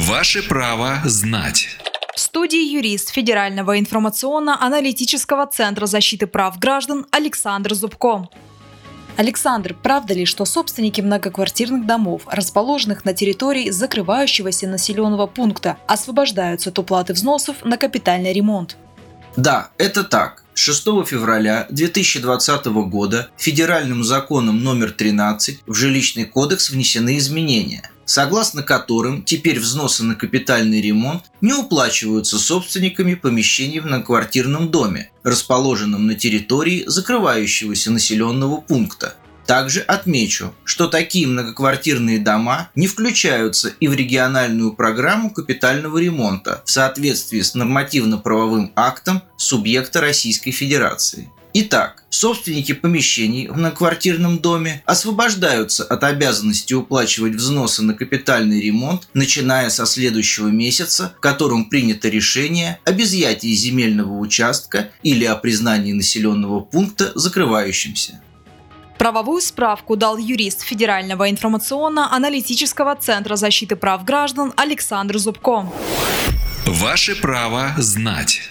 Ваше право знать. В студии юрист Федерального информационно-аналитического центра защиты прав граждан Александр Зубко. Александр, правда ли, что собственники многоквартирных домов, расположенных на территории закрывающегося населенного пункта, освобождаются от уплаты взносов на капитальный ремонт? Да, это так. 6 февраля 2020 года федеральным законом номер 13 в жилищный кодекс внесены изменения, согласно которым теперь взносы на капитальный ремонт не уплачиваются собственниками помещений в многоквартирном доме, расположенном на территории закрывающегося населенного пункта. Также отмечу, что такие многоквартирные дома не включаются и в региональную программу капитального ремонта в соответствии с нормативно-правовым актом субъекта Российской Федерации. Итак, собственники помещений в многоквартирном доме освобождаются от обязанности уплачивать взносы на капитальный ремонт, начиная со следующего месяца, в котором принято решение об изъятии земельного участка или о признании населенного пункта закрывающимся. Правовую справку дал юрист Федерального информационно-аналитического центра защиты прав граждан Александр Зубко. Ваше право знать.